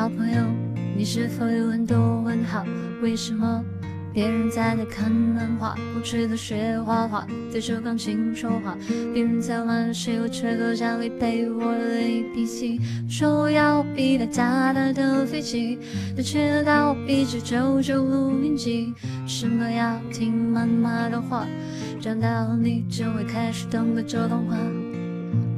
小朋友，你是否有很多问号？为什么？别人在那看漫画，我却在学画画，对着钢琴说话。别人在玩游戏，我却搁家里背我的 A B C。说我要比他大大的飞机，他却得到我比这九九五年级。什么要听妈妈的话？长大后你就会开始懂得这段话。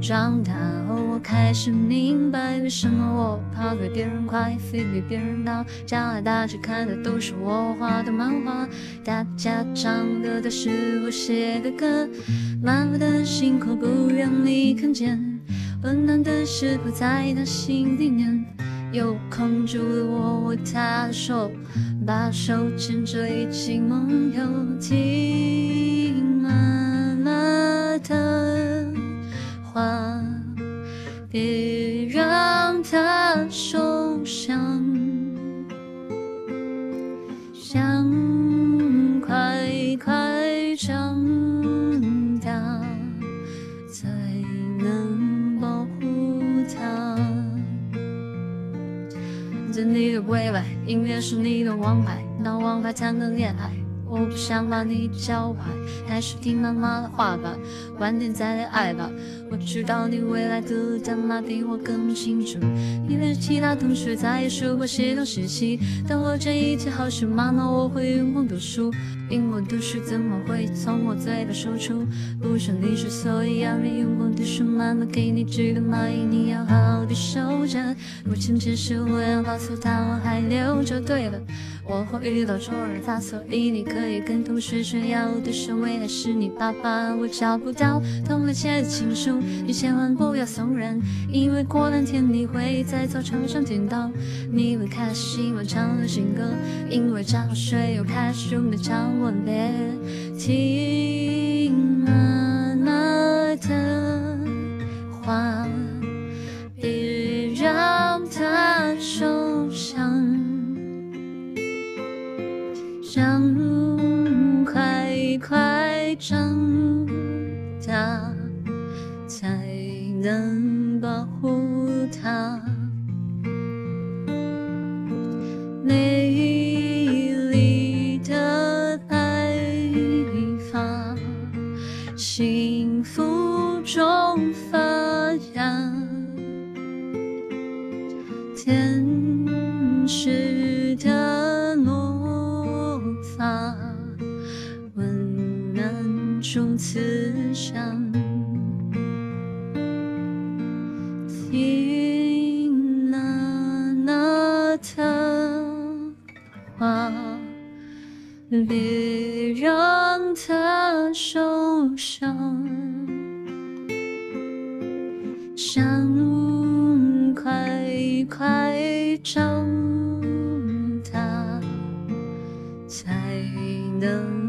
长大后，我开始明白，为什么我跑得别人快，飞比别人高。将来大家看的都是我画的漫画，大家唱的都是我写的歌。漫画的辛苦不让你看见，温暖的时候在他心里面。有空就握握他的手，把手牵着一起梦游。听妈长大，才能保护它。做你的未来，音乐是你的王牌，拿王牌才能恋爱。我不想把你教坏，还是听妈妈的话吧，晚点再恋爱吧。我知道你未来的样貌比我更清楚，你连其他同学在说过写东时期，但我这一切好像妈妈，我会用功读书。因为读书怎么会从我嘴巴说出？不想你说，所以要你用功读书。妈妈给你织的毛衣，你要好好的收着。母亲节时我要告诉她，我还留着。对了，我会遇到错人，他，所以你可以跟同学炫耀的是未来是你爸爸。我找不到同了写的情书，你千万不要送人，因为过两天你会在操场上听到。你会开始喜欢唱流行歌，因为张水又开始用的唱。吻别，快长大，才能保护她。美丽的爱幸福中发芽，天使种慈祥。听娜娜的话，别让她受伤。想快快长大，才能。